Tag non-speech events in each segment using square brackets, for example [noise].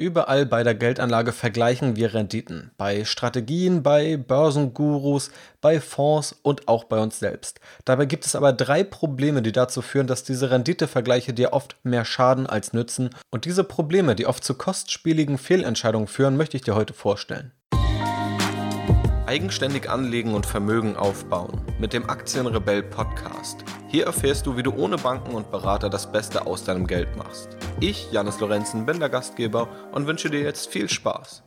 Überall bei der Geldanlage vergleichen wir Renditen. Bei Strategien, bei Börsengurus, bei Fonds und auch bei uns selbst. Dabei gibt es aber drei Probleme, die dazu führen, dass diese Renditevergleiche dir oft mehr schaden als nützen. Und diese Probleme, die oft zu kostspieligen Fehlentscheidungen führen, möchte ich dir heute vorstellen. Eigenständig anlegen und Vermögen aufbauen mit dem Aktienrebell Podcast. Hier erfährst du, wie du ohne Banken und Berater das Beste aus deinem Geld machst. Ich, Janis Lorenzen, bin der Gastgeber und wünsche dir jetzt viel Spaß.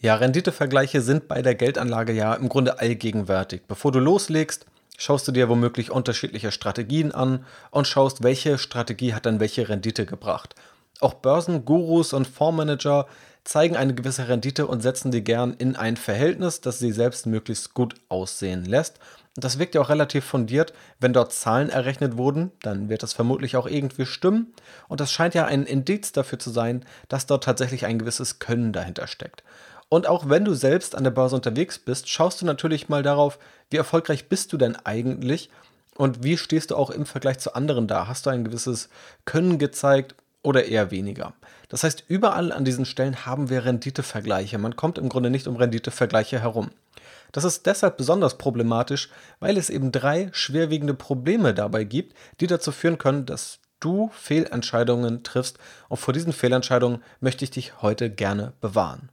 Ja, Renditevergleiche sind bei der Geldanlage ja im Grunde allgegenwärtig. Bevor du loslegst, schaust du dir womöglich unterschiedliche Strategien an und schaust, welche Strategie hat dann welche Rendite gebracht. Auch Börsengurus und Fondsmanager zeigen eine gewisse Rendite und setzen die gern in ein Verhältnis, das sie selbst möglichst gut aussehen lässt. Das wirkt ja auch relativ fundiert. Wenn dort Zahlen errechnet wurden, dann wird das vermutlich auch irgendwie stimmen. Und das scheint ja ein Indiz dafür zu sein, dass dort tatsächlich ein gewisses Können dahinter steckt. Und auch wenn du selbst an der Börse unterwegs bist, schaust du natürlich mal darauf, wie erfolgreich bist du denn eigentlich und wie stehst du auch im Vergleich zu anderen da? Hast du ein gewisses Können gezeigt oder eher weniger. Das heißt, überall an diesen Stellen haben wir Renditevergleiche. Man kommt im Grunde nicht um Renditevergleiche herum. Das ist deshalb besonders problematisch, weil es eben drei schwerwiegende Probleme dabei gibt, die dazu führen können, dass du Fehlentscheidungen triffst. Und vor diesen Fehlentscheidungen möchte ich dich heute gerne bewahren.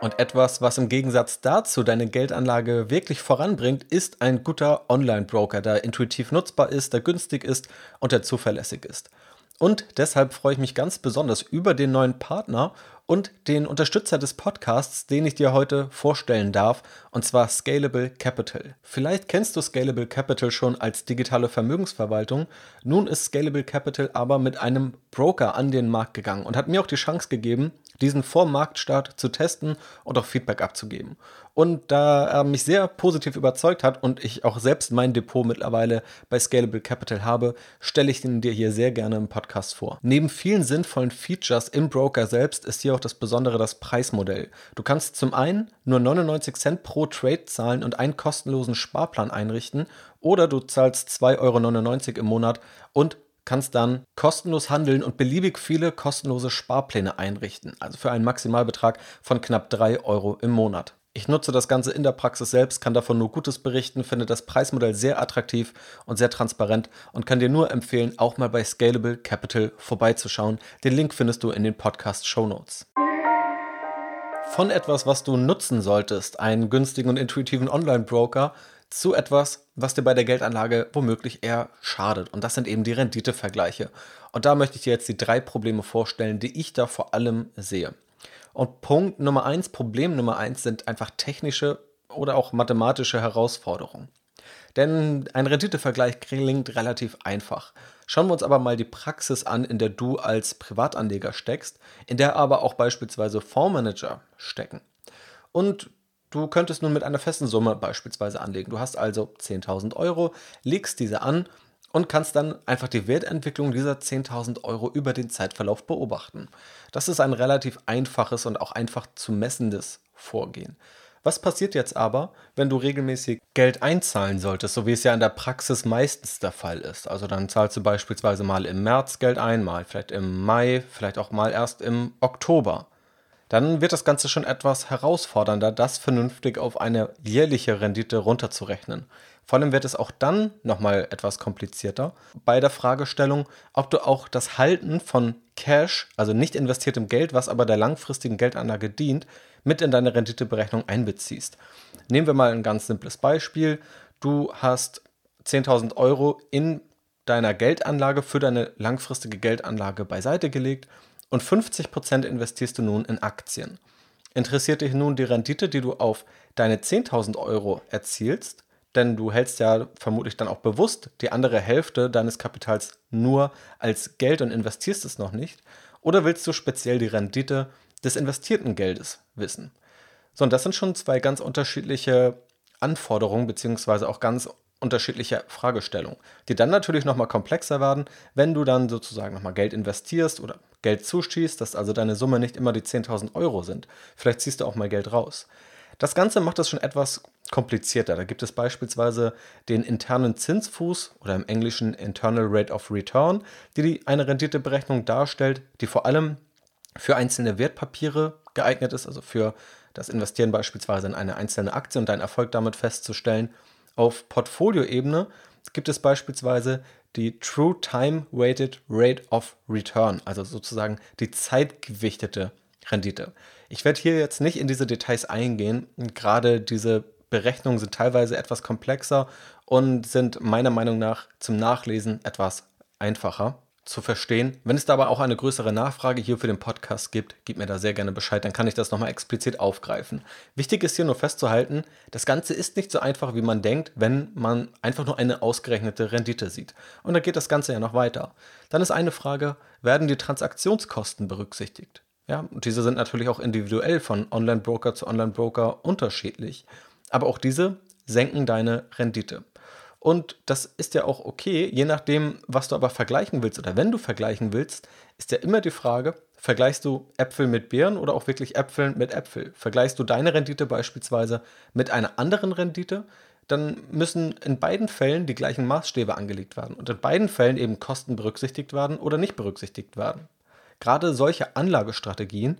Und etwas, was im Gegensatz dazu deine Geldanlage wirklich voranbringt, ist ein guter Online-Broker, der intuitiv nutzbar ist, der günstig ist und der zuverlässig ist. Und deshalb freue ich mich ganz besonders über den neuen Partner und den Unterstützer des Podcasts, den ich dir heute vorstellen darf, und zwar Scalable Capital. Vielleicht kennst du Scalable Capital schon als digitale Vermögensverwaltung. Nun ist Scalable Capital aber mit einem Broker an den Markt gegangen und hat mir auch die Chance gegeben, diesen vor Marktstart zu testen und auch Feedback abzugeben. Und da er mich sehr positiv überzeugt hat und ich auch selbst mein Depot mittlerweile bei Scalable Capital habe, stelle ich den dir hier sehr gerne im Podcast vor. Neben vielen sinnvollen Features im Broker selbst ist hier auch das Besondere das Preismodell. Du kannst zum einen nur 99 Cent pro Trade zahlen und einen kostenlosen Sparplan einrichten oder du zahlst 2,99 Euro im Monat und kannst dann kostenlos handeln und beliebig viele kostenlose Sparpläne einrichten, also für einen Maximalbetrag von knapp 3 Euro im Monat. Ich nutze das Ganze in der Praxis selbst, kann davon nur Gutes berichten, finde das Preismodell sehr attraktiv und sehr transparent und kann dir nur empfehlen, auch mal bei Scalable Capital vorbeizuschauen. Den Link findest du in den Podcast Show Notes. Von etwas, was du nutzen solltest, einen günstigen und intuitiven Online-Broker, zu etwas, was dir bei der Geldanlage womöglich eher schadet. Und das sind eben die Renditevergleiche. Und da möchte ich dir jetzt die drei Probleme vorstellen, die ich da vor allem sehe. Und Punkt Nummer eins, Problem Nummer eins sind einfach technische oder auch mathematische Herausforderungen. Denn ein Renditevergleich klingt relativ einfach. Schauen wir uns aber mal die Praxis an, in der du als Privatanleger steckst, in der aber auch beispielsweise Fondsmanager stecken. Und Du könntest nun mit einer festen Summe beispielsweise anlegen. Du hast also 10.000 Euro, legst diese an und kannst dann einfach die Wertentwicklung dieser 10.000 Euro über den Zeitverlauf beobachten. Das ist ein relativ einfaches und auch einfach zu messendes Vorgehen. Was passiert jetzt aber, wenn du regelmäßig Geld einzahlen solltest, so wie es ja in der Praxis meistens der Fall ist? Also dann zahlst du beispielsweise mal im März Geld ein, mal vielleicht im Mai, vielleicht auch mal erst im Oktober dann wird das Ganze schon etwas herausfordernder, das vernünftig auf eine jährliche Rendite runterzurechnen. Vor allem wird es auch dann nochmal etwas komplizierter bei der Fragestellung, ob du auch das Halten von Cash, also nicht investiertem Geld, was aber der langfristigen Geldanlage dient, mit in deine Renditeberechnung einbeziehst. Nehmen wir mal ein ganz simples Beispiel. Du hast 10.000 Euro in deiner Geldanlage für deine langfristige Geldanlage beiseite gelegt und 50% investierst du nun in Aktien. Interessiert dich nun die Rendite, die du auf deine 10.000 Euro erzielst? Denn du hältst ja vermutlich dann auch bewusst die andere Hälfte deines Kapitals nur als Geld und investierst es noch nicht. Oder willst du speziell die Rendite des investierten Geldes wissen? So, und das sind schon zwei ganz unterschiedliche Anforderungen beziehungsweise auch ganz unterschiedliche Fragestellungen, die dann natürlich nochmal komplexer werden, wenn du dann sozusagen nochmal Geld investierst oder Geld zuschießt, dass also deine Summe nicht immer die 10.000 Euro sind. Vielleicht ziehst du auch mal Geld raus. Das Ganze macht es schon etwas komplizierter. Da gibt es beispielsweise den internen Zinsfuß oder im Englischen Internal Rate of Return, die eine Renditeberechnung darstellt, die vor allem für einzelne Wertpapiere geeignet ist, also für das Investieren beispielsweise in eine einzelne Aktie und deinen Erfolg damit festzustellen. Auf Portfolioebene gibt es beispielsweise die True Time Weighted Rate of Return, also sozusagen die zeitgewichtete Rendite. Ich werde hier jetzt nicht in diese Details eingehen. Gerade diese Berechnungen sind teilweise etwas komplexer und sind meiner Meinung nach zum Nachlesen etwas einfacher zu verstehen. Wenn es da aber auch eine größere Nachfrage hier für den Podcast gibt, gib mir da sehr gerne Bescheid, dann kann ich das nochmal explizit aufgreifen. Wichtig ist hier nur festzuhalten, das Ganze ist nicht so einfach, wie man denkt, wenn man einfach nur eine ausgerechnete Rendite sieht. Und dann geht das Ganze ja noch weiter. Dann ist eine Frage, werden die Transaktionskosten berücksichtigt? Ja, und diese sind natürlich auch individuell von Online-Broker zu Online-Broker unterschiedlich. Aber auch diese senken deine Rendite. Und das ist ja auch okay, je nachdem, was du aber vergleichen willst oder wenn du vergleichen willst, ist ja immer die Frage, vergleichst du Äpfel mit Beeren oder auch wirklich Äpfel mit Äpfel? Vergleichst du deine Rendite beispielsweise mit einer anderen Rendite, dann müssen in beiden Fällen die gleichen Maßstäbe angelegt werden und in beiden Fällen eben Kosten berücksichtigt werden oder nicht berücksichtigt werden. Gerade solche Anlagestrategien,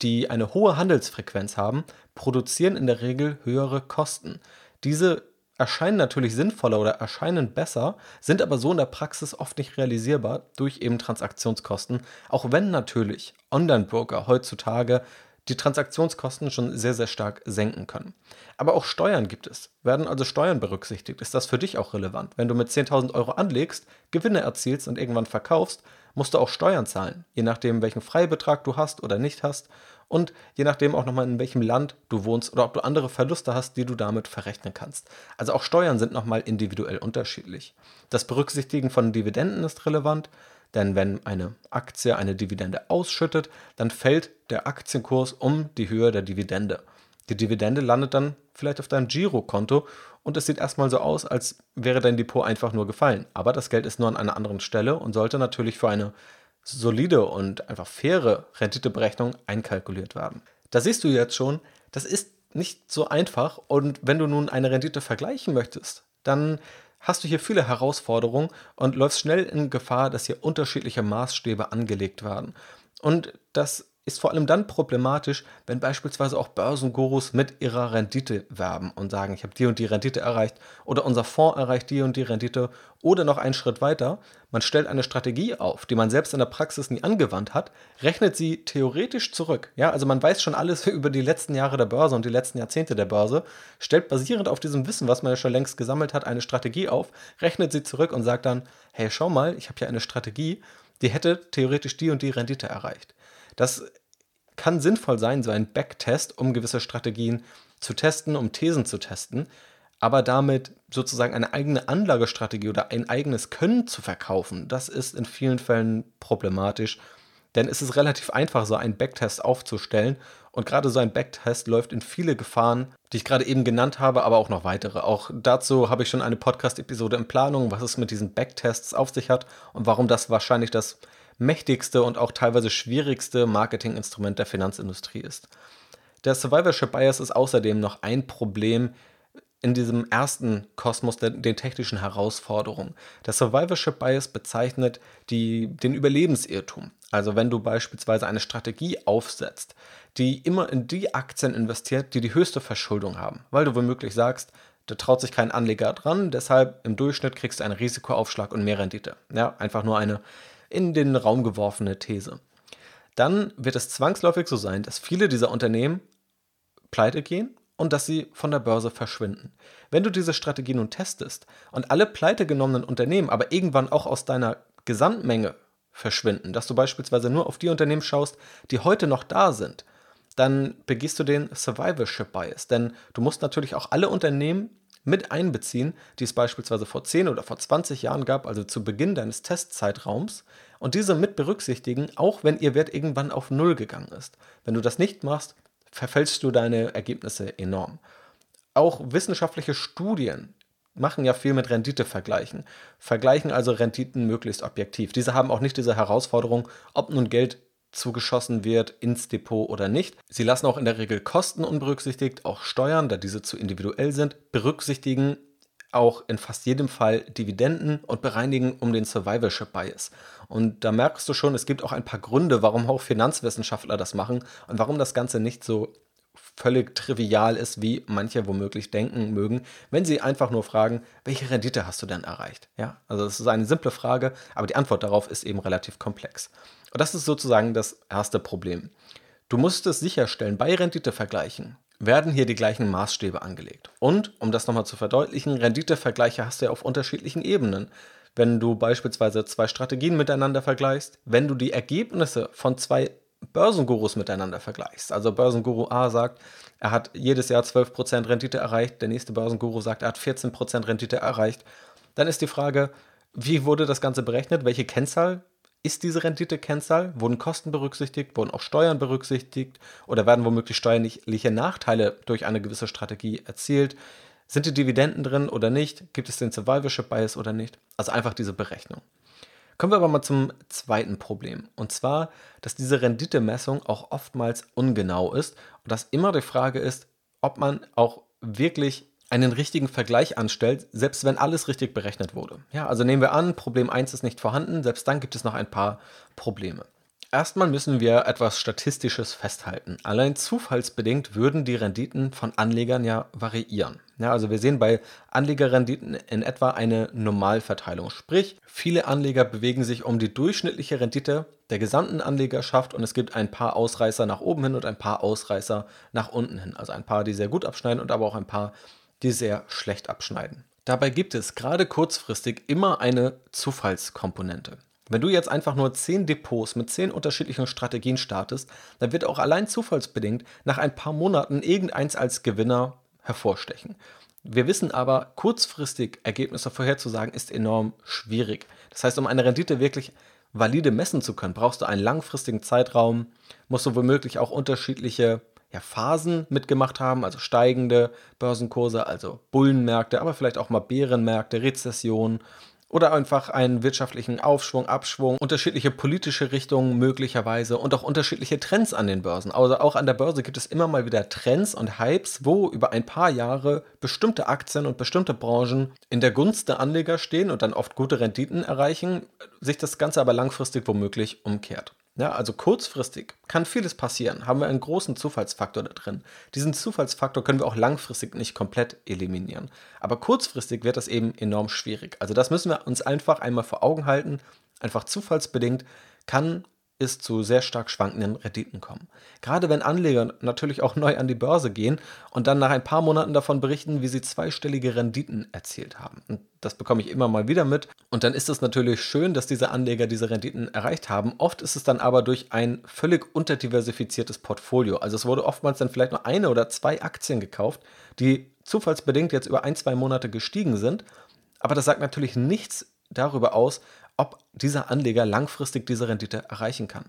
die eine hohe Handelsfrequenz haben, produzieren in der Regel höhere Kosten. Diese erscheinen natürlich sinnvoller oder erscheinen besser, sind aber so in der Praxis oft nicht realisierbar durch eben Transaktionskosten, auch wenn natürlich Online-Broker heutzutage die Transaktionskosten schon sehr, sehr stark senken können. Aber auch Steuern gibt es. Werden also Steuern berücksichtigt? Ist das für dich auch relevant? Wenn du mit 10.000 Euro anlegst, Gewinne erzielst und irgendwann verkaufst, musst du auch Steuern zahlen, je nachdem, welchen Freibetrag du hast oder nicht hast und je nachdem auch nochmal in welchem Land du wohnst oder ob du andere Verluste hast, die du damit verrechnen kannst. Also auch Steuern sind nochmal individuell unterschiedlich. Das Berücksichtigen von Dividenden ist relevant, denn wenn eine Aktie eine Dividende ausschüttet, dann fällt der Aktienkurs um die Höhe der Dividende. Die Dividende landet dann vielleicht auf deinem Girokonto und es sieht erstmal so aus, als wäre dein Depot einfach nur gefallen. Aber das Geld ist nur an einer anderen Stelle und sollte natürlich für eine solide und einfach faire Renditeberechnung einkalkuliert werden. Da siehst du jetzt schon, das ist nicht so einfach und wenn du nun eine Rendite vergleichen möchtest, dann hast du hier viele Herausforderungen und läufst schnell in Gefahr, dass hier unterschiedliche Maßstäbe angelegt werden. Und das ist vor allem dann problematisch, wenn beispielsweise auch Börsengurus mit ihrer Rendite werben und sagen, ich habe die und die Rendite erreicht oder unser Fonds erreicht die und die Rendite oder noch einen Schritt weiter, man stellt eine Strategie auf, die man selbst in der Praxis nie angewandt hat, rechnet sie theoretisch zurück. Ja, also man weiß schon alles [laughs] über die letzten Jahre der Börse und die letzten Jahrzehnte der Börse, stellt basierend auf diesem Wissen, was man ja schon längst gesammelt hat, eine Strategie auf, rechnet sie zurück und sagt dann, hey, schau mal, ich habe hier eine Strategie, die hätte theoretisch die und die Rendite erreicht. Das kann sinnvoll sein, so ein Backtest, um gewisse Strategien zu testen, um Thesen zu testen, aber damit sozusagen eine eigene Anlagestrategie oder ein eigenes Können zu verkaufen, das ist in vielen Fällen problematisch, denn es ist relativ einfach, so einen Backtest aufzustellen und gerade so ein Backtest läuft in viele Gefahren, die ich gerade eben genannt habe, aber auch noch weitere. Auch dazu habe ich schon eine Podcast-Episode in Planung, was es mit diesen Backtests auf sich hat und warum das wahrscheinlich das mächtigste und auch teilweise schwierigste Marketinginstrument der Finanzindustrie ist. Der Survivorship Bias ist außerdem noch ein Problem in diesem ersten Kosmos der, den technischen Herausforderungen. Der Survivorship Bias bezeichnet die, den Überlebensirrtum. Also wenn du beispielsweise eine Strategie aufsetzt, die immer in die Aktien investiert, die die höchste Verschuldung haben, weil du womöglich sagst, da traut sich kein Anleger dran, deshalb im Durchschnitt kriegst du einen Risikoaufschlag und mehr Rendite. Ja, einfach nur eine in den Raum geworfene These. Dann wird es zwangsläufig so sein, dass viele dieser Unternehmen pleite gehen und dass sie von der Börse verschwinden. Wenn du diese Strategie nun testest und alle pleite genommenen Unternehmen aber irgendwann auch aus deiner Gesamtmenge verschwinden, dass du beispielsweise nur auf die Unternehmen schaust, die heute noch da sind, dann begehst du den Survivorship Bias. Denn du musst natürlich auch alle Unternehmen mit einbeziehen, die es beispielsweise vor 10 oder vor 20 Jahren gab, also zu Beginn deines Testzeitraums, und diese mit berücksichtigen, auch wenn ihr Wert irgendwann auf Null gegangen ist. Wenn du das nicht machst, verfälschst du deine Ergebnisse enorm. Auch wissenschaftliche Studien machen ja viel mit Renditevergleichen, vergleichen also Renditen möglichst objektiv. Diese haben auch nicht diese Herausforderung, ob nun Geld zugeschossen wird ins Depot oder nicht. Sie lassen auch in der Regel Kosten unberücksichtigt, auch Steuern, da diese zu individuell sind, berücksichtigen auch in fast jedem Fall Dividenden und bereinigen um den Survivorship Bias. Und da merkst du schon, es gibt auch ein paar Gründe, warum auch Finanzwissenschaftler das machen und warum das Ganze nicht so völlig trivial ist, wie manche womöglich denken mögen, wenn sie einfach nur fragen, welche Rendite hast du denn erreicht? Ja, also das ist eine simple Frage, aber die Antwort darauf ist eben relativ komplex. Und das ist sozusagen das erste Problem. Du musst es sicherstellen, bei Renditevergleichen werden hier die gleichen Maßstäbe angelegt. Und, um das nochmal zu verdeutlichen, Renditevergleiche hast du ja auf unterschiedlichen Ebenen. Wenn du beispielsweise zwei Strategien miteinander vergleichst, wenn du die Ergebnisse von zwei Börsengurus miteinander vergleichst. Also Börsenguru A sagt, er hat jedes Jahr 12% Rendite erreicht, der nächste Börsenguru sagt, er hat 14% Rendite erreicht. Dann ist die Frage, wie wurde das Ganze berechnet? Welche Kennzahl ist diese Rendite-Kennzahl? Wurden Kosten berücksichtigt? Wurden auch Steuern berücksichtigt? Oder werden womöglich steuerliche Nachteile durch eine gewisse Strategie erzielt? Sind die Dividenden drin oder nicht? Gibt es den Survivorship Bias oder nicht? Also einfach diese Berechnung. Kommen wir aber mal zum zweiten Problem. Und zwar, dass diese Renditemessung auch oftmals ungenau ist und dass immer die Frage ist, ob man auch wirklich einen richtigen Vergleich anstellt, selbst wenn alles richtig berechnet wurde. Ja, also nehmen wir an, Problem 1 ist nicht vorhanden, selbst dann gibt es noch ein paar Probleme. Erstmal müssen wir etwas Statistisches festhalten. Allein zufallsbedingt würden die Renditen von Anlegern ja variieren. Ja, also wir sehen bei Anlegerrenditen in etwa eine Normalverteilung. Sprich, viele Anleger bewegen sich um die durchschnittliche Rendite der gesamten Anlegerschaft und es gibt ein paar Ausreißer nach oben hin und ein paar Ausreißer nach unten hin. Also ein paar, die sehr gut abschneiden und aber auch ein paar, die sehr schlecht abschneiden. Dabei gibt es gerade kurzfristig immer eine Zufallskomponente. Wenn du jetzt einfach nur 10 Depots mit 10 unterschiedlichen Strategien startest, dann wird auch allein zufallsbedingt nach ein paar Monaten irgendeins als Gewinner hervorstechen. Wir wissen aber, kurzfristig Ergebnisse vorherzusagen ist enorm schwierig. Das heißt, um eine Rendite wirklich valide messen zu können, brauchst du einen langfristigen Zeitraum, musst du womöglich auch unterschiedliche ja, Phasen mitgemacht haben, also steigende Börsenkurse, also Bullenmärkte, aber vielleicht auch mal Bärenmärkte, Rezession oder einfach einen wirtschaftlichen Aufschwung, Abschwung, unterschiedliche politische Richtungen möglicherweise und auch unterschiedliche Trends an den Börsen. Also auch an der Börse gibt es immer mal wieder Trends und Hypes, wo über ein paar Jahre bestimmte Aktien und bestimmte Branchen in der Gunst der Anleger stehen und dann oft gute Renditen erreichen, sich das Ganze aber langfristig womöglich umkehrt. Ja, also kurzfristig kann vieles passieren, haben wir einen großen Zufallsfaktor da drin. Diesen Zufallsfaktor können wir auch langfristig nicht komplett eliminieren. Aber kurzfristig wird das eben enorm schwierig. Also das müssen wir uns einfach einmal vor Augen halten. Einfach zufallsbedingt kann es zu sehr stark schwankenden Renditen kommen. Gerade wenn Anleger natürlich auch neu an die Börse gehen und dann nach ein paar Monaten davon berichten, wie sie zweistellige Renditen erzielt haben. Und das bekomme ich immer mal wieder mit. Und dann ist es natürlich schön, dass diese Anleger diese Renditen erreicht haben. Oft ist es dann aber durch ein völlig unterdiversifiziertes Portfolio. Also es wurde oftmals dann vielleicht nur eine oder zwei Aktien gekauft, die zufallsbedingt jetzt über ein, zwei Monate gestiegen sind. Aber das sagt natürlich nichts darüber aus, ob dieser Anleger langfristig diese Rendite erreichen kann.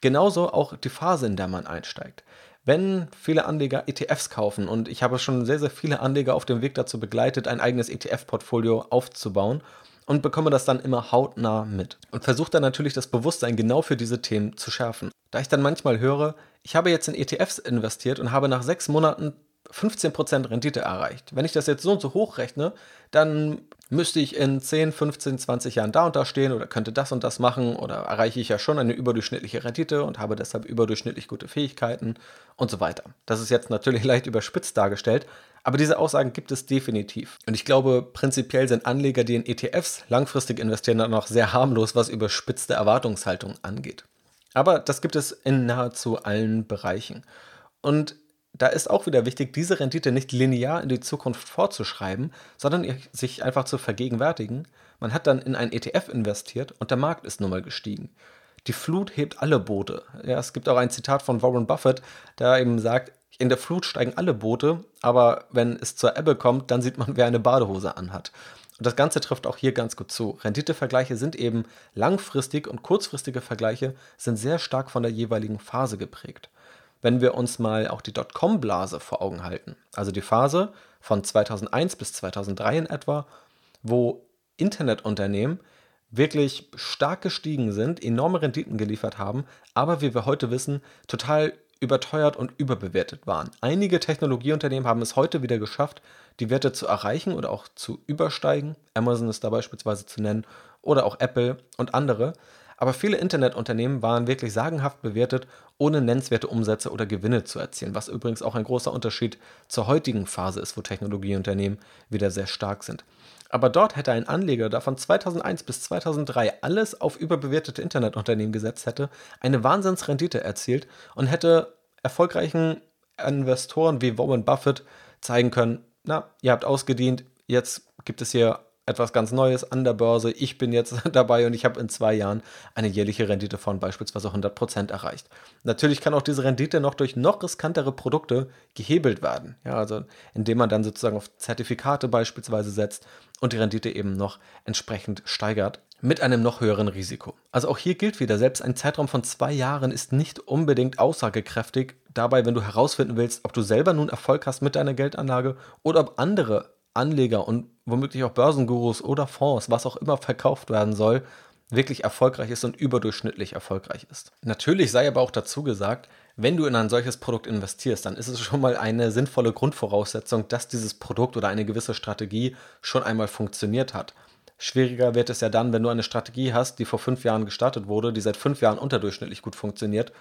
Genauso auch die Phase, in der man einsteigt. Wenn viele Anleger ETFs kaufen, und ich habe schon sehr, sehr viele Anleger auf dem Weg dazu begleitet, ein eigenes ETF-Portfolio aufzubauen und bekomme das dann immer hautnah mit. Und versuche dann natürlich das Bewusstsein genau für diese Themen zu schärfen. Da ich dann manchmal höre, ich habe jetzt in ETFs investiert und habe nach sechs Monaten 15% Rendite erreicht. Wenn ich das jetzt so und so hochrechne, dann müsste ich in 10, 15, 20 Jahren da und da stehen oder könnte das und das machen oder erreiche ich ja schon eine überdurchschnittliche Rendite und habe deshalb überdurchschnittlich gute Fähigkeiten und so weiter. Das ist jetzt natürlich [laughs] leicht überspitzt dargestellt, aber diese Aussagen gibt es definitiv. Und ich glaube, prinzipiell sind Anleger, die in ETFs langfristig investieren, dann noch sehr harmlos, was überspitzte Erwartungshaltung angeht. Aber das gibt es in nahezu allen Bereichen. Und da ist auch wieder wichtig, diese Rendite nicht linear in die Zukunft vorzuschreiben, sondern sich einfach zu vergegenwärtigen. Man hat dann in ein ETF investiert und der Markt ist nun mal gestiegen. Die Flut hebt alle Boote. Ja, es gibt auch ein Zitat von Warren Buffett, der eben sagt, in der Flut steigen alle Boote, aber wenn es zur Ebbe kommt, dann sieht man, wer eine Badehose anhat. Und das Ganze trifft auch hier ganz gut zu. Renditevergleiche sind eben langfristig und kurzfristige Vergleiche sind sehr stark von der jeweiligen Phase geprägt wenn wir uns mal auch die Dotcom-Blase vor Augen halten, also die Phase von 2001 bis 2003 in etwa, wo Internetunternehmen wirklich stark gestiegen sind, enorme Renditen geliefert haben, aber wie wir heute wissen, total überteuert und überbewertet waren. Einige Technologieunternehmen haben es heute wieder geschafft, die Werte zu erreichen oder auch zu übersteigen. Amazon ist da beispielsweise zu nennen oder auch Apple und andere. Aber viele Internetunternehmen waren wirklich sagenhaft bewertet, ohne nennenswerte Umsätze oder Gewinne zu erzielen, was übrigens auch ein großer Unterschied zur heutigen Phase ist, wo Technologieunternehmen wieder sehr stark sind. Aber dort hätte ein Anleger, der von 2001 bis 2003 alles auf überbewertete Internetunternehmen gesetzt hätte, eine Wahnsinnsrendite erzielt und hätte erfolgreichen Investoren wie Warren Buffett zeigen können, na, ihr habt ausgedient, jetzt gibt es hier etwas ganz Neues an der Börse. Ich bin jetzt [laughs] dabei und ich habe in zwei Jahren eine jährliche Rendite von beispielsweise 100% erreicht. Natürlich kann auch diese Rendite noch durch noch riskantere Produkte gehebelt werden. Ja, also indem man dann sozusagen auf Zertifikate beispielsweise setzt und die Rendite eben noch entsprechend steigert mit einem noch höheren Risiko. Also auch hier gilt wieder, selbst ein Zeitraum von zwei Jahren ist nicht unbedingt aussagekräftig dabei, wenn du herausfinden willst, ob du selber nun Erfolg hast mit deiner Geldanlage oder ob andere Anleger und womöglich auch Börsengurus oder Fonds, was auch immer verkauft werden soll, wirklich erfolgreich ist und überdurchschnittlich erfolgreich ist. Natürlich sei aber auch dazu gesagt, wenn du in ein solches Produkt investierst, dann ist es schon mal eine sinnvolle Grundvoraussetzung, dass dieses Produkt oder eine gewisse Strategie schon einmal funktioniert hat. Schwieriger wird es ja dann, wenn du eine Strategie hast, die vor fünf Jahren gestartet wurde, die seit fünf Jahren unterdurchschnittlich gut funktioniert,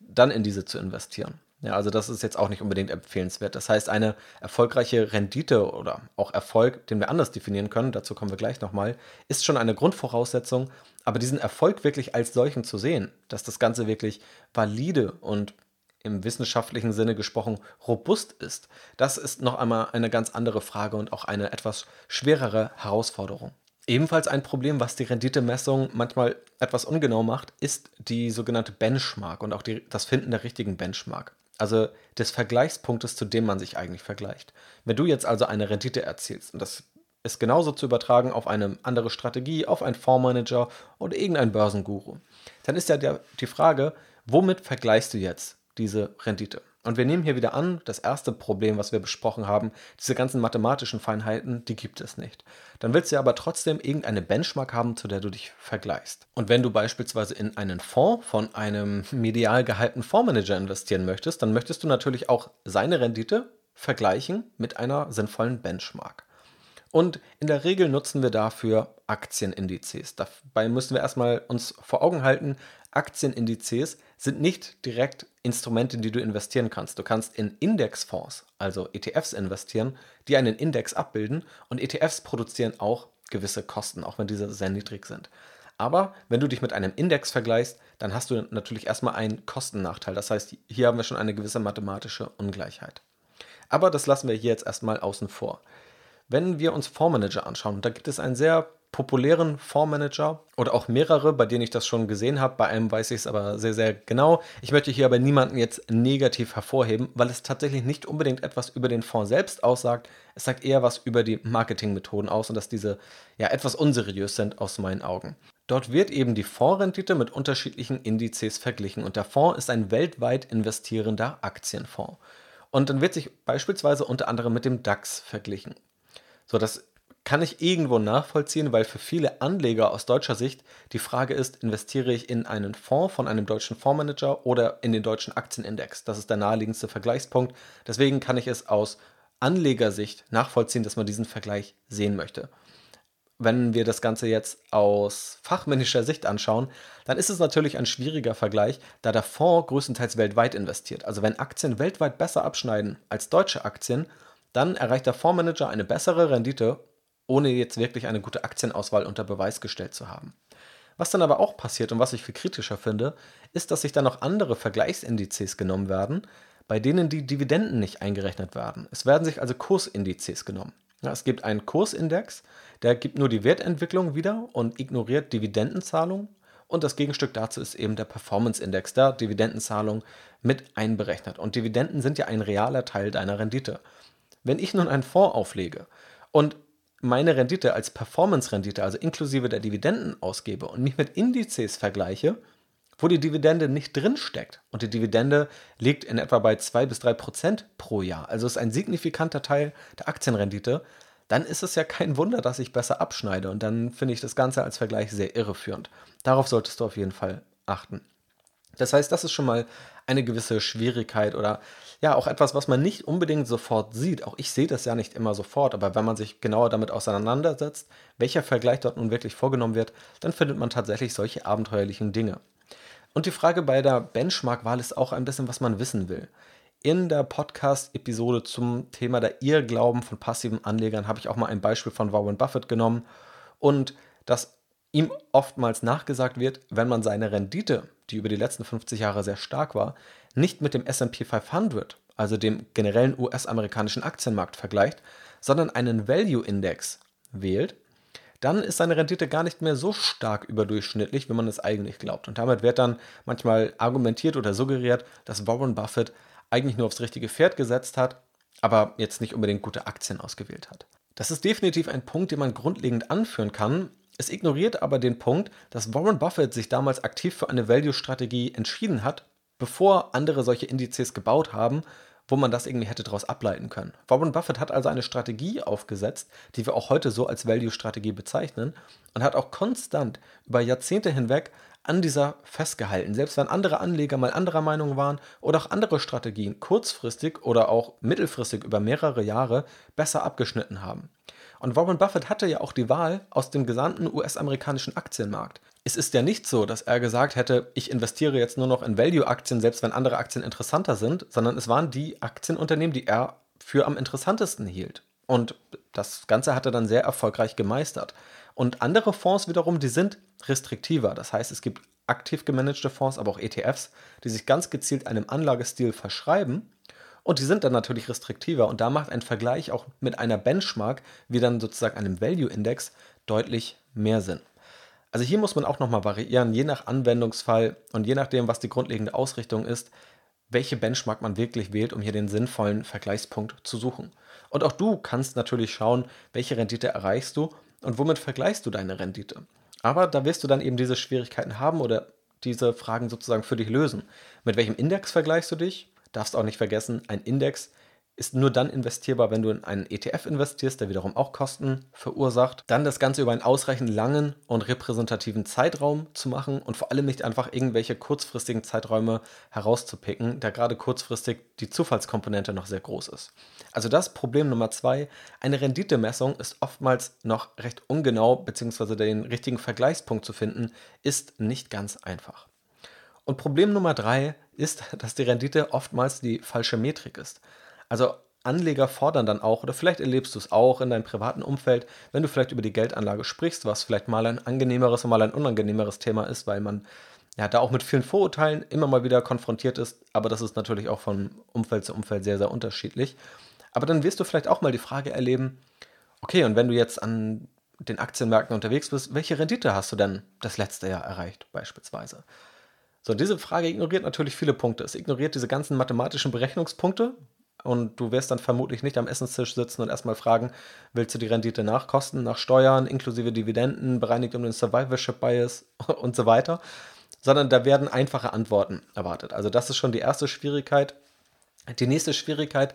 dann in diese zu investieren. Ja, also das ist jetzt auch nicht unbedingt empfehlenswert. Das heißt, eine erfolgreiche Rendite oder auch Erfolg, den wir anders definieren können, dazu kommen wir gleich nochmal, ist schon eine Grundvoraussetzung. Aber diesen Erfolg wirklich als solchen zu sehen, dass das Ganze wirklich valide und im wissenschaftlichen Sinne gesprochen robust ist, das ist noch einmal eine ganz andere Frage und auch eine etwas schwerere Herausforderung. Ebenfalls ein Problem, was die Renditemessung manchmal etwas ungenau macht, ist die sogenannte Benchmark und auch die, das Finden der richtigen Benchmark also des Vergleichspunktes, zu dem man sich eigentlich vergleicht. Wenn du jetzt also eine Rendite erzielst, und das ist genauso zu übertragen auf eine andere Strategie, auf einen Fondsmanager oder irgendeinen Börsenguru, dann ist ja die Frage, womit vergleichst du jetzt diese Rendite? Und wir nehmen hier wieder an, das erste Problem, was wir besprochen haben, diese ganzen mathematischen Feinheiten, die gibt es nicht. Dann willst du aber trotzdem irgendeine Benchmark haben, zu der du dich vergleichst. Und wenn du beispielsweise in einen Fonds von einem medial gehaltenen Fondsmanager investieren möchtest, dann möchtest du natürlich auch seine Rendite vergleichen mit einer sinnvollen Benchmark. Und in der Regel nutzen wir dafür Aktienindizes. Dabei müssen wir erstmal uns vor Augen halten, Aktienindizes sind nicht direkt Instrumente, in die du investieren kannst. Du kannst in Indexfonds, also ETFs, investieren, die einen Index abbilden und ETFs produzieren auch gewisse Kosten, auch wenn diese sehr niedrig sind. Aber wenn du dich mit einem Index vergleichst, dann hast du natürlich erstmal einen Kostennachteil. Das heißt, hier haben wir schon eine gewisse mathematische Ungleichheit. Aber das lassen wir hier jetzt erstmal außen vor. Wenn wir uns Fondsmanager anschauen, da gibt es einen sehr populären Fondsmanager oder auch mehrere, bei denen ich das schon gesehen habe. Bei einem weiß ich es aber sehr, sehr genau. Ich möchte hier aber niemanden jetzt negativ hervorheben, weil es tatsächlich nicht unbedingt etwas über den Fonds selbst aussagt. Es sagt eher was über die Marketingmethoden aus und dass diese ja etwas unseriös sind aus meinen Augen. Dort wird eben die Fondsrendite mit unterschiedlichen Indizes verglichen und der Fonds ist ein weltweit investierender Aktienfonds. Und dann wird sich beispielsweise unter anderem mit dem DAX verglichen. So, das kann ich irgendwo nachvollziehen, weil für viele Anleger aus deutscher Sicht die Frage ist, investiere ich in einen Fonds von einem deutschen Fondsmanager oder in den deutschen Aktienindex? Das ist der naheliegendste Vergleichspunkt. Deswegen kann ich es aus Anlegersicht nachvollziehen, dass man diesen Vergleich sehen möchte. Wenn wir das Ganze jetzt aus fachmännischer Sicht anschauen, dann ist es natürlich ein schwieriger Vergleich, da der Fonds größtenteils weltweit investiert. Also wenn Aktien weltweit besser abschneiden als deutsche Aktien, dann erreicht der Fondsmanager eine bessere Rendite ohne jetzt wirklich eine gute Aktienauswahl unter Beweis gestellt zu haben. Was dann aber auch passiert und was ich viel kritischer finde, ist, dass sich dann noch andere Vergleichsindizes genommen werden, bei denen die Dividenden nicht eingerechnet werden. Es werden sich also Kursindizes genommen. Ja, es gibt einen Kursindex, der gibt nur die Wertentwicklung wieder und ignoriert Dividendenzahlungen. Und das Gegenstück dazu ist eben der Performance-Index, der Dividendenzahlung mit einberechnet. Und Dividenden sind ja ein realer Teil deiner Rendite. Wenn ich nun einen Fonds auflege und meine Rendite als Performance-Rendite, also inklusive der Dividenden ausgebe und mich mit Indizes vergleiche, wo die Dividende nicht drin steckt und die Dividende liegt in etwa bei 2 bis 3 Prozent pro Jahr, also ist ein signifikanter Teil der Aktienrendite, dann ist es ja kein Wunder, dass ich besser abschneide. Und dann finde ich das Ganze als Vergleich sehr irreführend. Darauf solltest du auf jeden Fall achten. Das heißt, das ist schon mal eine gewisse Schwierigkeit oder ja, auch etwas, was man nicht unbedingt sofort sieht. Auch ich sehe das ja nicht immer sofort, aber wenn man sich genauer damit auseinandersetzt, welcher Vergleich dort nun wirklich vorgenommen wird, dann findet man tatsächlich solche abenteuerlichen Dinge. Und die Frage bei der Benchmark-Wahl ist auch ein bisschen, was man wissen will. In der Podcast-Episode zum Thema der Irrglauben von passiven Anlegern habe ich auch mal ein Beispiel von Warren Buffett genommen und dass ihm oftmals nachgesagt wird, wenn man seine Rendite, die über die letzten 50 Jahre sehr stark war, nicht mit dem SP 500, also dem generellen US-amerikanischen Aktienmarkt vergleicht, sondern einen Value-Index wählt, dann ist seine Rendite gar nicht mehr so stark überdurchschnittlich, wie man es eigentlich glaubt. Und damit wird dann manchmal argumentiert oder suggeriert, dass Warren Buffett eigentlich nur aufs richtige Pferd gesetzt hat, aber jetzt nicht unbedingt gute Aktien ausgewählt hat. Das ist definitiv ein Punkt, den man grundlegend anführen kann. Es ignoriert aber den Punkt, dass Warren Buffett sich damals aktiv für eine Value-Strategie entschieden hat, bevor andere solche Indizes gebaut haben wo man das irgendwie hätte daraus ableiten können. Warren Buffett hat also eine Strategie aufgesetzt, die wir auch heute so als Value-Strategie bezeichnen und hat auch konstant über Jahrzehnte hinweg an dieser festgehalten. Selbst wenn andere Anleger mal anderer Meinung waren oder auch andere Strategien kurzfristig oder auch mittelfristig über mehrere Jahre besser abgeschnitten haben. Und Warren Buffett hatte ja auch die Wahl aus dem gesamten US-amerikanischen Aktienmarkt es ist ja nicht so, dass er gesagt hätte, ich investiere jetzt nur noch in Value-Aktien, selbst wenn andere Aktien interessanter sind, sondern es waren die Aktienunternehmen, die er für am interessantesten hielt. Und das Ganze hat er dann sehr erfolgreich gemeistert. Und andere Fonds wiederum, die sind restriktiver. Das heißt, es gibt aktiv gemanagte Fonds, aber auch ETFs, die sich ganz gezielt einem Anlagestil verschreiben. Und die sind dann natürlich restriktiver. Und da macht ein Vergleich auch mit einer Benchmark, wie dann sozusagen einem Value-Index, deutlich mehr Sinn. Also hier muss man auch nochmal variieren, je nach Anwendungsfall und je nachdem, was die grundlegende Ausrichtung ist, welche Benchmark man wirklich wählt, um hier den sinnvollen Vergleichspunkt zu suchen. Und auch du kannst natürlich schauen, welche Rendite erreichst du und womit vergleichst du deine Rendite. Aber da wirst du dann eben diese Schwierigkeiten haben oder diese Fragen sozusagen für dich lösen. Mit welchem Index vergleichst du dich? Darfst auch nicht vergessen, ein Index ist nur dann investierbar, wenn du in einen ETF investierst, der wiederum auch Kosten verursacht. Dann das Ganze über einen ausreichend langen und repräsentativen Zeitraum zu machen und vor allem nicht einfach irgendwelche kurzfristigen Zeiträume herauszupicken, da gerade kurzfristig die Zufallskomponente noch sehr groß ist. Also das Problem Nummer zwei, eine Renditemessung ist oftmals noch recht ungenau, beziehungsweise den richtigen Vergleichspunkt zu finden, ist nicht ganz einfach. Und Problem Nummer drei ist, [laughs] dass die Rendite oftmals die falsche Metrik ist. Also Anleger fordern dann auch, oder vielleicht erlebst du es auch in deinem privaten Umfeld, wenn du vielleicht über die Geldanlage sprichst, was vielleicht mal ein angenehmeres und mal ein unangenehmeres Thema ist, weil man ja da auch mit vielen Vorurteilen immer mal wieder konfrontiert ist, aber das ist natürlich auch von Umfeld zu Umfeld sehr, sehr unterschiedlich. Aber dann wirst du vielleicht auch mal die Frage erleben, okay, und wenn du jetzt an den Aktienmärkten unterwegs bist, welche Rendite hast du denn das letzte Jahr erreicht, beispielsweise? So, diese Frage ignoriert natürlich viele Punkte. Es ignoriert diese ganzen mathematischen Berechnungspunkte, und du wirst dann vermutlich nicht am Essenstisch sitzen und erstmal fragen, willst du die Rendite nach Kosten, nach Steuern, inklusive Dividenden, bereinigt um den Survivorship Bias [laughs] und so weiter, sondern da werden einfache Antworten erwartet. Also das ist schon die erste Schwierigkeit. Die nächste Schwierigkeit,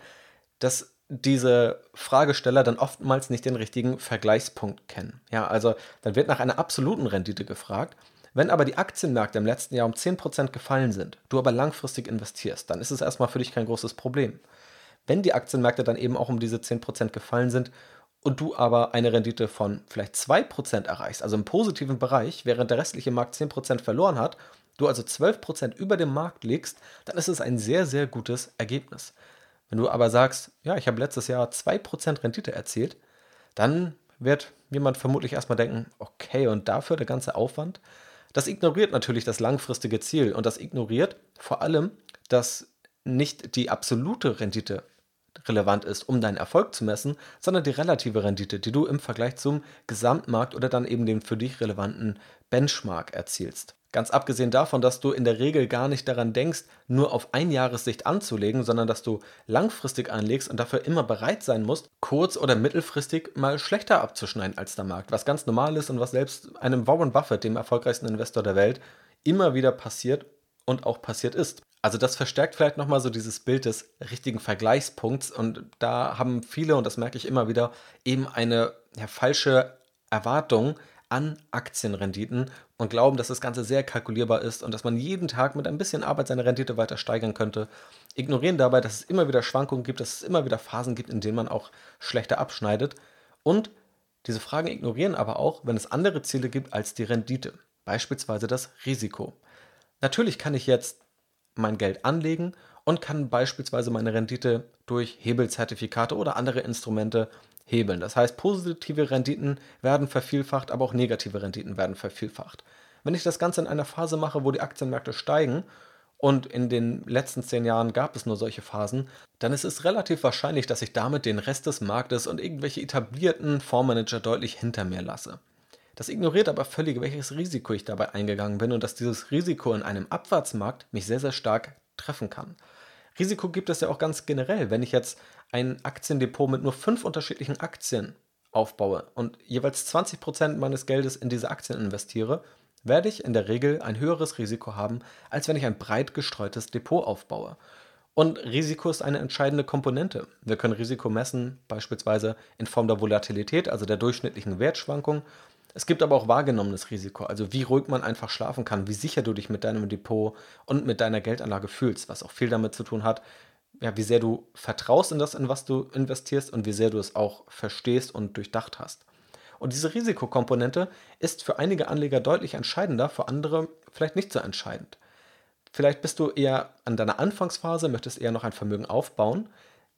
dass diese Fragesteller dann oftmals nicht den richtigen Vergleichspunkt kennen. Ja, also dann wird nach einer absoluten Rendite gefragt. Wenn aber die Aktienmärkte im letzten Jahr um 10% gefallen sind, du aber langfristig investierst, dann ist es erstmal für dich kein großes Problem. Wenn die Aktienmärkte dann eben auch um diese 10% gefallen sind und du aber eine Rendite von vielleicht 2% erreichst, also im positiven Bereich, während der restliche Markt 10% verloren hat, du also 12% über dem Markt liegst, dann ist es ein sehr, sehr gutes Ergebnis. Wenn du aber sagst, ja, ich habe letztes Jahr 2% Rendite erzielt, dann wird jemand vermutlich erstmal denken, okay, und dafür der ganze Aufwand? Das ignoriert natürlich das langfristige Ziel und das ignoriert vor allem, dass nicht die absolute Rendite relevant ist, um deinen Erfolg zu messen, sondern die relative Rendite, die du im Vergleich zum Gesamtmarkt oder dann eben dem für dich relevanten Benchmark erzielst. Ganz abgesehen davon, dass du in der Regel gar nicht daran denkst, nur auf Einjahressicht anzulegen, sondern dass du langfristig anlegst und dafür immer bereit sein musst, kurz- oder mittelfristig mal schlechter abzuschneiden als der Markt, was ganz normal ist und was selbst einem Warren Buffett, dem erfolgreichsten Investor der Welt, immer wieder passiert und auch passiert ist. Also das verstärkt vielleicht nochmal so dieses Bild des richtigen Vergleichspunkts und da haben viele, und das merke ich immer wieder, eben eine ja, falsche Erwartung an Aktienrenditen und glauben, dass das Ganze sehr kalkulierbar ist und dass man jeden Tag mit ein bisschen Arbeit seine Rendite weiter steigern könnte. Ignorieren dabei, dass es immer wieder Schwankungen gibt, dass es immer wieder Phasen gibt, in denen man auch schlechter abschneidet. Und diese Fragen ignorieren aber auch, wenn es andere Ziele gibt als die Rendite, beispielsweise das Risiko. Natürlich kann ich jetzt mein Geld anlegen und kann beispielsweise meine Rendite durch Hebelzertifikate oder andere Instrumente hebeln. Das heißt, positive Renditen werden vervielfacht, aber auch negative Renditen werden vervielfacht. Wenn ich das Ganze in einer Phase mache, wo die Aktienmärkte steigen, und in den letzten zehn Jahren gab es nur solche Phasen, dann ist es relativ wahrscheinlich, dass ich damit den Rest des Marktes und irgendwelche etablierten Fondsmanager deutlich hinter mir lasse. Das ignoriert aber völlig, welches Risiko ich dabei eingegangen bin und dass dieses Risiko in einem Abwärtsmarkt mich sehr, sehr stark treffen kann. Risiko gibt es ja auch ganz generell. Wenn ich jetzt ein Aktiendepot mit nur fünf unterschiedlichen Aktien aufbaue und jeweils 20% meines Geldes in diese Aktien investiere, werde ich in der Regel ein höheres Risiko haben, als wenn ich ein breit gestreutes Depot aufbaue. Und Risiko ist eine entscheidende Komponente. Wir können Risiko messen, beispielsweise in Form der Volatilität, also der durchschnittlichen Wertschwankung, es gibt aber auch wahrgenommenes Risiko, also wie ruhig man einfach schlafen kann, wie sicher du dich mit deinem Depot und mit deiner Geldanlage fühlst, was auch viel damit zu tun hat, ja, wie sehr du vertraust in das, in was du investierst und wie sehr du es auch verstehst und durchdacht hast. Und diese Risikokomponente ist für einige Anleger deutlich entscheidender, für andere vielleicht nicht so entscheidend. Vielleicht bist du eher an deiner Anfangsphase, möchtest eher noch ein Vermögen aufbauen,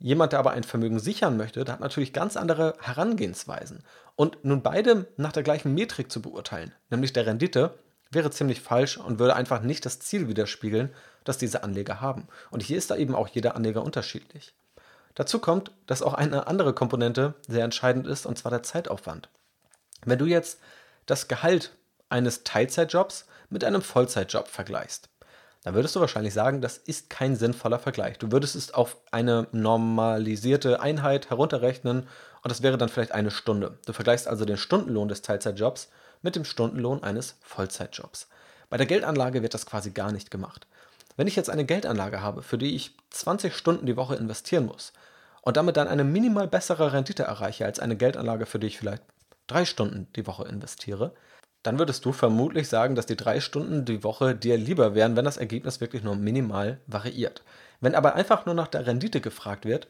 Jemand, der aber ein Vermögen sichern möchte, der hat natürlich ganz andere Herangehensweisen. Und nun beide nach der gleichen Metrik zu beurteilen, nämlich der Rendite, wäre ziemlich falsch und würde einfach nicht das Ziel widerspiegeln, das diese Anleger haben. Und hier ist da eben auch jeder Anleger unterschiedlich. Dazu kommt, dass auch eine andere Komponente sehr entscheidend ist, und zwar der Zeitaufwand. Wenn du jetzt das Gehalt eines Teilzeitjobs mit einem Vollzeitjob vergleichst, dann würdest du wahrscheinlich sagen, das ist kein sinnvoller Vergleich. Du würdest es auf eine normalisierte Einheit herunterrechnen und das wäre dann vielleicht eine Stunde. Du vergleichst also den Stundenlohn des Teilzeitjobs mit dem Stundenlohn eines Vollzeitjobs. Bei der Geldanlage wird das quasi gar nicht gemacht. Wenn ich jetzt eine Geldanlage habe, für die ich 20 Stunden die Woche investieren muss und damit dann eine minimal bessere Rendite erreiche als eine Geldanlage, für die ich vielleicht drei Stunden die Woche investiere, dann würdest du vermutlich sagen, dass die drei Stunden die Woche dir lieber wären, wenn das Ergebnis wirklich nur minimal variiert. Wenn aber einfach nur nach der Rendite gefragt wird,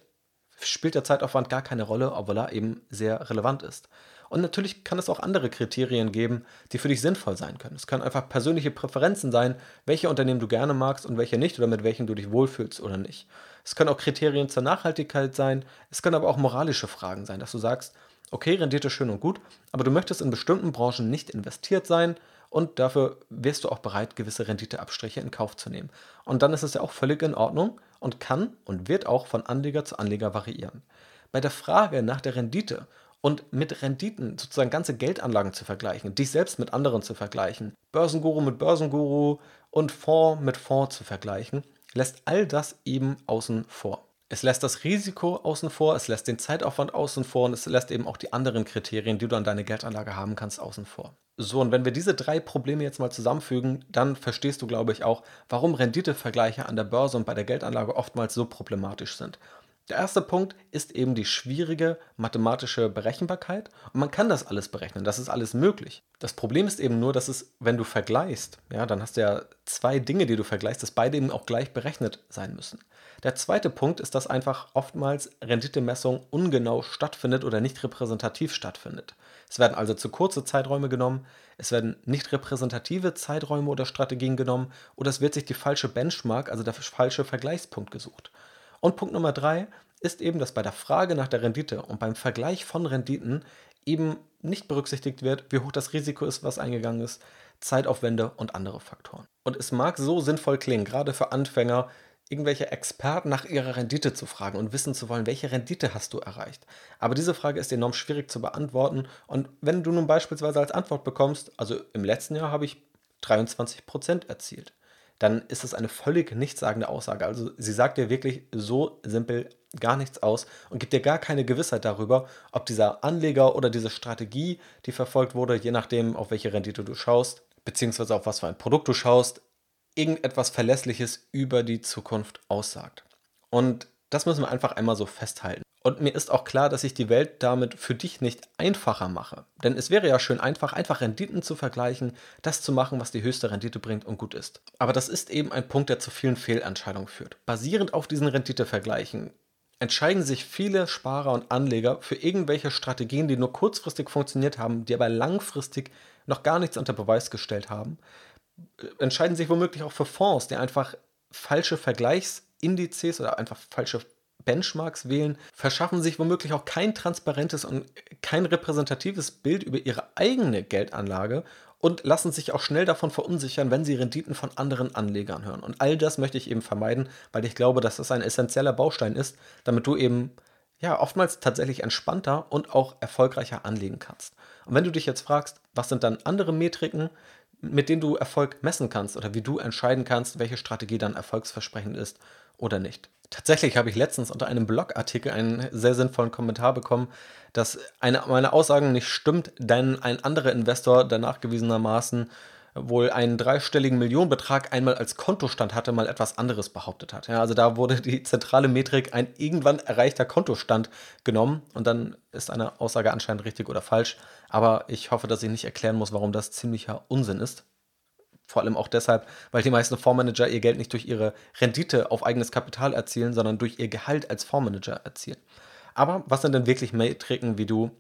spielt der Zeitaufwand gar keine Rolle, obwohl er eben sehr relevant ist. Und natürlich kann es auch andere Kriterien geben, die für dich sinnvoll sein können. Es können einfach persönliche Präferenzen sein, welche Unternehmen du gerne magst und welche nicht oder mit welchen du dich wohlfühlst oder nicht. Es können auch Kriterien zur Nachhaltigkeit sein, es können aber auch moralische Fragen sein, dass du sagst, okay, Rendite schön und gut, aber du möchtest in bestimmten Branchen nicht investiert sein und dafür wärst du auch bereit, gewisse Renditeabstriche in Kauf zu nehmen. Und dann ist es ja auch völlig in Ordnung und kann und wird auch von Anleger zu Anleger variieren. Bei der Frage nach der Rendite und mit Renditen sozusagen ganze Geldanlagen zu vergleichen, dich selbst mit anderen zu vergleichen, Börsenguru mit Börsenguru und Fonds mit Fonds zu vergleichen, lässt all das eben außen vor. Es lässt das Risiko außen vor, es lässt den Zeitaufwand außen vor und es lässt eben auch die anderen Kriterien, die du an deine Geldanlage haben kannst, außen vor. So, und wenn wir diese drei Probleme jetzt mal zusammenfügen, dann verstehst du, glaube ich, auch, warum Renditevergleiche an der Börse und bei der Geldanlage oftmals so problematisch sind. Der erste Punkt ist eben die schwierige mathematische Berechenbarkeit und man kann das alles berechnen, das ist alles möglich. Das Problem ist eben nur, dass es, wenn du vergleichst, ja, dann hast du ja zwei Dinge, die du vergleichst, dass beide eben auch gleich berechnet sein müssen. Der zweite Punkt ist, dass einfach oftmals Renditemessung ungenau stattfindet oder nicht repräsentativ stattfindet. Es werden also zu kurze Zeiträume genommen, es werden nicht repräsentative Zeiträume oder Strategien genommen oder es wird sich die falsche Benchmark, also der falsche Vergleichspunkt gesucht. Und Punkt Nummer drei ist eben, dass bei der Frage nach der Rendite und beim Vergleich von Renditen eben nicht berücksichtigt wird, wie hoch das Risiko ist, was eingegangen ist, Zeitaufwände und andere Faktoren. Und es mag so sinnvoll klingen, gerade für Anfänger, irgendwelche Experten nach ihrer Rendite zu fragen und wissen zu wollen, welche Rendite hast du erreicht. Aber diese Frage ist enorm schwierig zu beantworten. Und wenn du nun beispielsweise als Antwort bekommst, also im letzten Jahr habe ich 23% erzielt, dann ist es eine völlig nichtssagende Aussage. Also sie sagt dir wirklich so simpel gar nichts aus und gibt dir gar keine Gewissheit darüber, ob dieser Anleger oder diese Strategie, die verfolgt wurde, je nachdem, auf welche Rendite du schaust, beziehungsweise auf was für ein Produkt du schaust, irgendetwas Verlässliches über die Zukunft aussagt. Und das müssen wir einfach einmal so festhalten. Und mir ist auch klar, dass ich die Welt damit für dich nicht einfacher mache. Denn es wäre ja schön einfach, einfach Renditen zu vergleichen, das zu machen, was die höchste Rendite bringt und gut ist. Aber das ist eben ein Punkt, der zu vielen Fehlentscheidungen führt. Basierend auf diesen Renditevergleichen entscheiden sich viele Sparer und Anleger für irgendwelche Strategien, die nur kurzfristig funktioniert haben, die aber langfristig noch gar nichts unter Beweis gestellt haben. Entscheiden sich womöglich auch für Fonds, die einfach falsche Vergleichsindizes oder einfach falsche Benchmarks wählen, verschaffen sich womöglich auch kein transparentes und kein repräsentatives Bild über ihre eigene Geldanlage und lassen sich auch schnell davon verunsichern, wenn sie Renditen von anderen Anlegern hören. Und all das möchte ich eben vermeiden, weil ich glaube, dass das ein essentieller Baustein ist, damit du eben ja oftmals tatsächlich entspannter und auch erfolgreicher anlegen kannst. Und wenn du dich jetzt fragst, was sind dann andere Metriken, mit denen du Erfolg messen kannst oder wie du entscheiden kannst, welche Strategie dann erfolgsversprechend ist oder nicht. Tatsächlich habe ich letztens unter einem Blogartikel einen sehr sinnvollen Kommentar bekommen, dass eine meiner Aussagen nicht stimmt, denn ein anderer Investor, der nachgewiesenermaßen wohl einen dreistelligen Millionenbetrag einmal als Kontostand hatte, mal etwas anderes behauptet hat. Ja, also da wurde die zentrale Metrik ein irgendwann erreichter Kontostand genommen und dann ist eine Aussage anscheinend richtig oder falsch. Aber ich hoffe, dass ich nicht erklären muss, warum das ziemlicher Unsinn ist. Vor allem auch deshalb, weil die meisten Fondsmanager ihr Geld nicht durch ihre Rendite auf eigenes Kapital erzielen, sondern durch ihr Gehalt als Fondsmanager erzielen. Aber was sind denn wirklich Metriken, wie du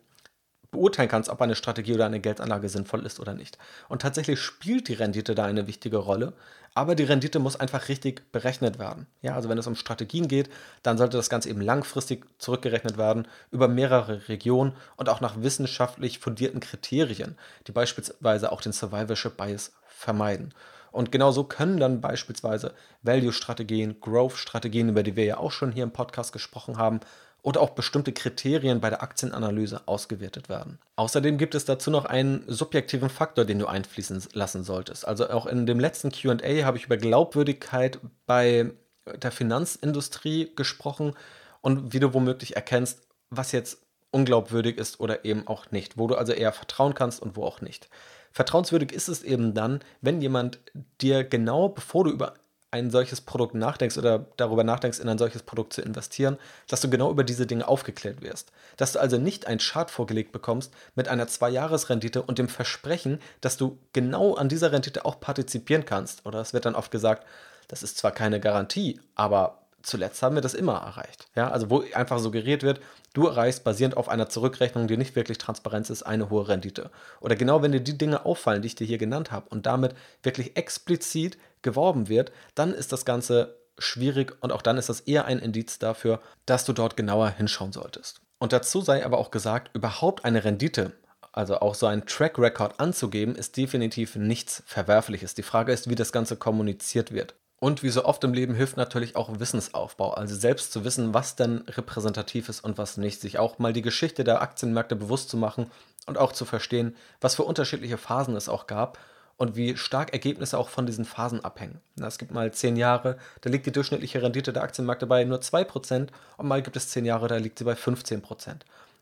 beurteilen kannst, ob eine Strategie oder eine Geldanlage sinnvoll ist oder nicht. Und tatsächlich spielt die Rendite da eine wichtige Rolle, aber die Rendite muss einfach richtig berechnet werden. Ja, also wenn es um Strategien geht, dann sollte das Ganze eben langfristig zurückgerechnet werden über mehrere Regionen und auch nach wissenschaftlich fundierten Kriterien, die beispielsweise auch den Survivorship Bias vermeiden. Und genauso können dann beispielsweise Value-Strategien, Growth-Strategien, über die wir ja auch schon hier im Podcast gesprochen haben, oder auch bestimmte Kriterien bei der Aktienanalyse ausgewertet werden. Außerdem gibt es dazu noch einen subjektiven Faktor, den du einfließen lassen solltest. Also auch in dem letzten QA habe ich über Glaubwürdigkeit bei der Finanzindustrie gesprochen und wie du womöglich erkennst, was jetzt unglaubwürdig ist oder eben auch nicht, wo du also eher vertrauen kannst und wo auch nicht. Vertrauenswürdig ist es eben dann, wenn jemand dir genau, bevor du über ein solches Produkt nachdenkst oder darüber nachdenkst, in ein solches Produkt zu investieren, dass du genau über diese Dinge aufgeklärt wirst. Dass du also nicht einen Chart vorgelegt bekommst mit einer Zwei-Jahres-Rendite und dem Versprechen, dass du genau an dieser Rendite auch partizipieren kannst. Oder es wird dann oft gesagt, das ist zwar keine Garantie, aber zuletzt haben wir das immer erreicht. Ja, also wo einfach suggeriert wird, du erreichst basierend auf einer Zurückrechnung, die nicht wirklich transparent ist, eine hohe Rendite. Oder genau wenn dir die Dinge auffallen, die ich dir hier genannt habe und damit wirklich explizit geworben wird, dann ist das Ganze schwierig und auch dann ist das eher ein Indiz dafür, dass du dort genauer hinschauen solltest. Und dazu sei aber auch gesagt, überhaupt eine Rendite, also auch so ein Track Record anzugeben, ist definitiv nichts Verwerfliches. Die Frage ist, wie das Ganze kommuniziert wird. Und wie so oft im Leben hilft natürlich auch Wissensaufbau, also selbst zu wissen, was denn repräsentativ ist und was nicht, sich auch mal die Geschichte der Aktienmärkte bewusst zu machen und auch zu verstehen, was für unterschiedliche Phasen es auch gab und wie stark Ergebnisse auch von diesen Phasen abhängen. Es gibt mal zehn Jahre, da liegt die durchschnittliche Rendite der Aktienmärkte bei nur 2% und mal gibt es zehn Jahre, da liegt sie bei 15%.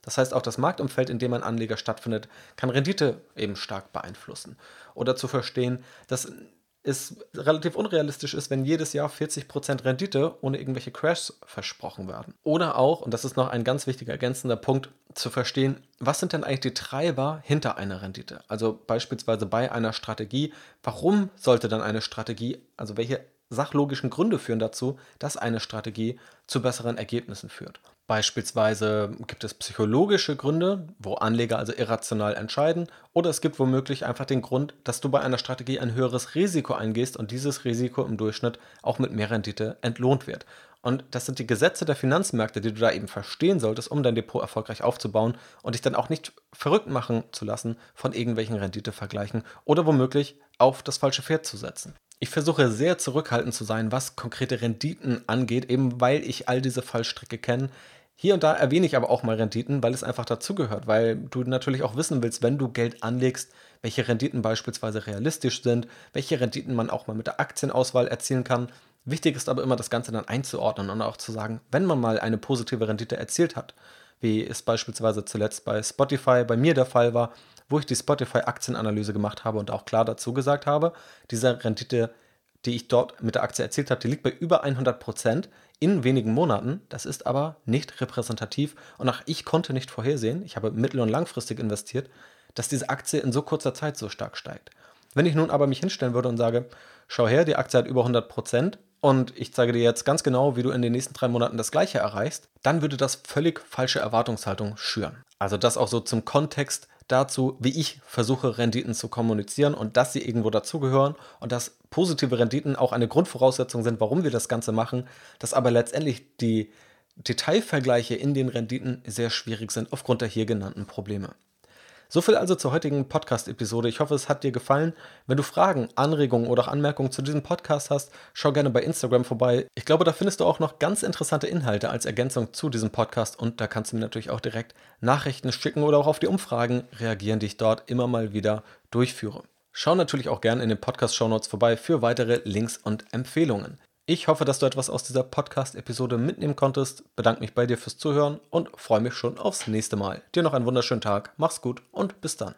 Das heißt, auch das Marktumfeld, in dem ein Anleger stattfindet, kann Rendite eben stark beeinflussen. Oder zu verstehen, dass es relativ unrealistisch ist, wenn jedes Jahr 40% Rendite ohne irgendwelche Crashs versprochen werden. Oder auch, und das ist noch ein ganz wichtiger ergänzender Punkt, zu verstehen, was sind denn eigentlich die Treiber hinter einer Rendite? Also beispielsweise bei einer Strategie, warum sollte dann eine Strategie, also welche sachlogischen Gründe führen dazu, dass eine Strategie zu besseren Ergebnissen führt. Beispielsweise gibt es psychologische Gründe, wo Anleger also irrational entscheiden, oder es gibt womöglich einfach den Grund, dass du bei einer Strategie ein höheres Risiko eingehst und dieses Risiko im Durchschnitt auch mit mehr Rendite entlohnt wird. Und das sind die Gesetze der Finanzmärkte, die du da eben verstehen solltest, um dein Depot erfolgreich aufzubauen und dich dann auch nicht verrückt machen zu lassen von irgendwelchen Renditevergleichen oder womöglich auf das falsche Pferd zu setzen. Ich versuche sehr zurückhaltend zu sein, was konkrete Renditen angeht, eben weil ich all diese Fallstricke kenne. Hier und da erwähne ich aber auch mal Renditen, weil es einfach dazugehört, weil du natürlich auch wissen willst, wenn du Geld anlegst, welche Renditen beispielsweise realistisch sind, welche Renditen man auch mal mit der Aktienauswahl erzielen kann. Wichtig ist aber immer, das Ganze dann einzuordnen und auch zu sagen, wenn man mal eine positive Rendite erzielt hat, wie es beispielsweise zuletzt bei Spotify bei mir der Fall war, wo ich die Spotify-Aktienanalyse gemacht habe und auch klar dazu gesagt habe, diese Rendite die ich dort mit der Aktie erzielt habe, die liegt bei über 100 Prozent in wenigen Monaten. Das ist aber nicht repräsentativ und auch ich konnte nicht vorhersehen, ich habe mittel- und langfristig investiert, dass diese Aktie in so kurzer Zeit so stark steigt. Wenn ich nun aber mich hinstellen würde und sage, schau her, die Aktie hat über 100 Prozent und ich zeige dir jetzt ganz genau, wie du in den nächsten drei Monaten das gleiche erreichst, dann würde das völlig falsche Erwartungshaltung schüren. Also das auch so zum Kontext dazu, wie ich versuche, Renditen zu kommunizieren und dass sie irgendwo dazugehören und dass positive Renditen auch eine Grundvoraussetzung sind, warum wir das Ganze machen, dass aber letztendlich die Detailvergleiche in den Renditen sehr schwierig sind aufgrund der hier genannten Probleme. So viel also zur heutigen Podcast-Episode. Ich hoffe, es hat dir gefallen. Wenn du Fragen, Anregungen oder auch Anmerkungen zu diesem Podcast hast, schau gerne bei Instagram vorbei. Ich glaube, da findest du auch noch ganz interessante Inhalte als Ergänzung zu diesem Podcast und da kannst du mir natürlich auch direkt Nachrichten schicken oder auch auf die Umfragen reagieren, die ich dort immer mal wieder durchführe. Schau natürlich auch gerne in den Podcast-Shownotes vorbei für weitere Links und Empfehlungen. Ich hoffe, dass du etwas aus dieser Podcast-Episode mitnehmen konntest. Bedanke mich bei dir fürs Zuhören und freue mich schon aufs nächste Mal. Dir noch einen wunderschönen Tag, mach's gut und bis dann.